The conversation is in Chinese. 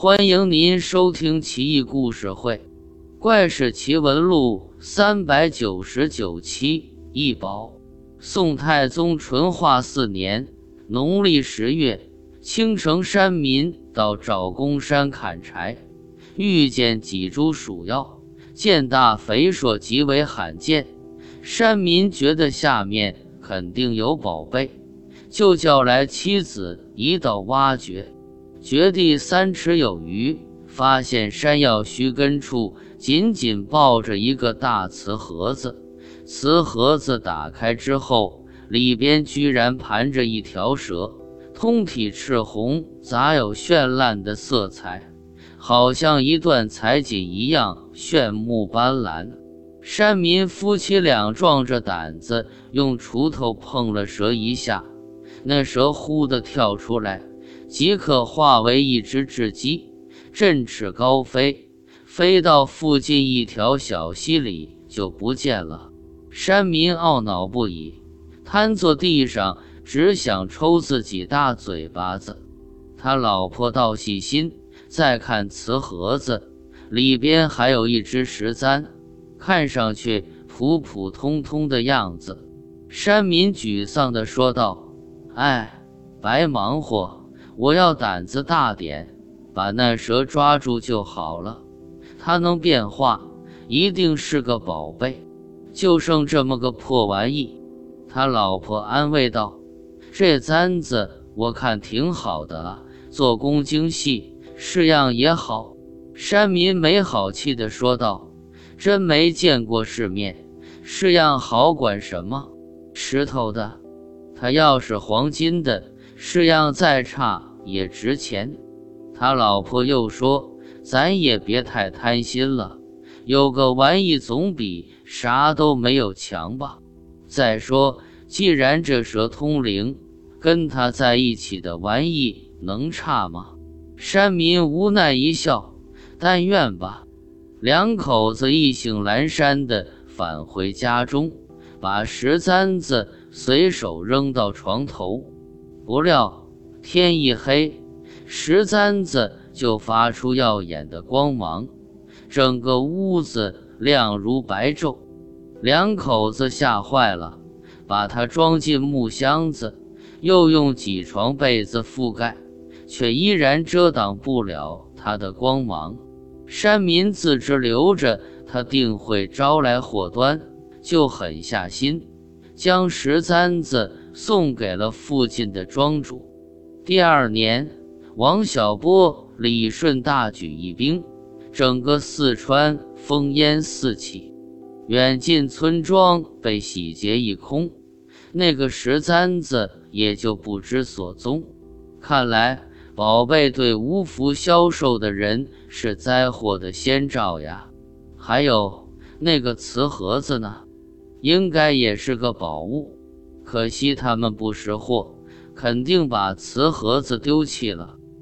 欢迎您收听《奇异故事会·怪事奇闻录》三百九十九期。一宝，宋太宗淳化四年农历十月，青城山民到赵公山砍柴，遇见几株鼠药，见大肥硕，极为罕见。山民觉得下面肯定有宝贝，就叫来妻子一道挖掘。掘地三尺有余，发现山药须根处紧紧抱着一个大瓷盒子。瓷盒子打开之后，里边居然盘着一条蛇，通体赤红，杂有绚烂的色彩，好像一段彩锦一样炫目斑斓。山民夫妻俩壮着胆子，用锄头碰了蛇一下，那蛇忽地跳出来。即可化为一只雉鸡，振翅高飞，飞到附近一条小溪里就不见了。山民懊恼不已，瘫坐地上，只想抽自己大嘴巴子。他老婆倒细心，再看瓷盒子里边还有一只石簪，看上去普普通通的样子。山民沮丧地说道：“哎，白忙活。”我要胆子大点，把那蛇抓住就好了。它能变化，一定是个宝贝。就剩这么个破玩意。他老婆安慰道：“这簪子我看挺好的啊，做工精细，式样也好。”山民没好气地说道：“真没见过世面，式样好管什么？石头的，它要是黄金的，式样再差。”也值钱，他老婆又说：“咱也别太贪心了，有个玩意总比啥都没有强吧。再说，既然这蛇通灵，跟他在一起的玩意能差吗？”山民无奈一笑：“但愿吧。”两口子意兴阑珊地返回家中，把石簪子随手扔到床头，不料。天一黑，石簪子就发出耀眼的光芒，整个屋子亮如白昼。两口子吓坏了，把它装进木箱子，又用几床被子覆盖，却依然遮挡不了它的光芒。山民自知留着它定会招来祸端，就狠下心，将石簪子送给了附近的庄主。第二年，王小波、李顺大举义兵，整个四川烽烟四起，远近村庄被洗劫一空，那个石簪子也就不知所踪。看来宝贝对无福消受的人是灾祸的先兆呀。还有那个瓷盒子呢，应该也是个宝物，可惜他们不识货。肯定把瓷盒子丢弃了。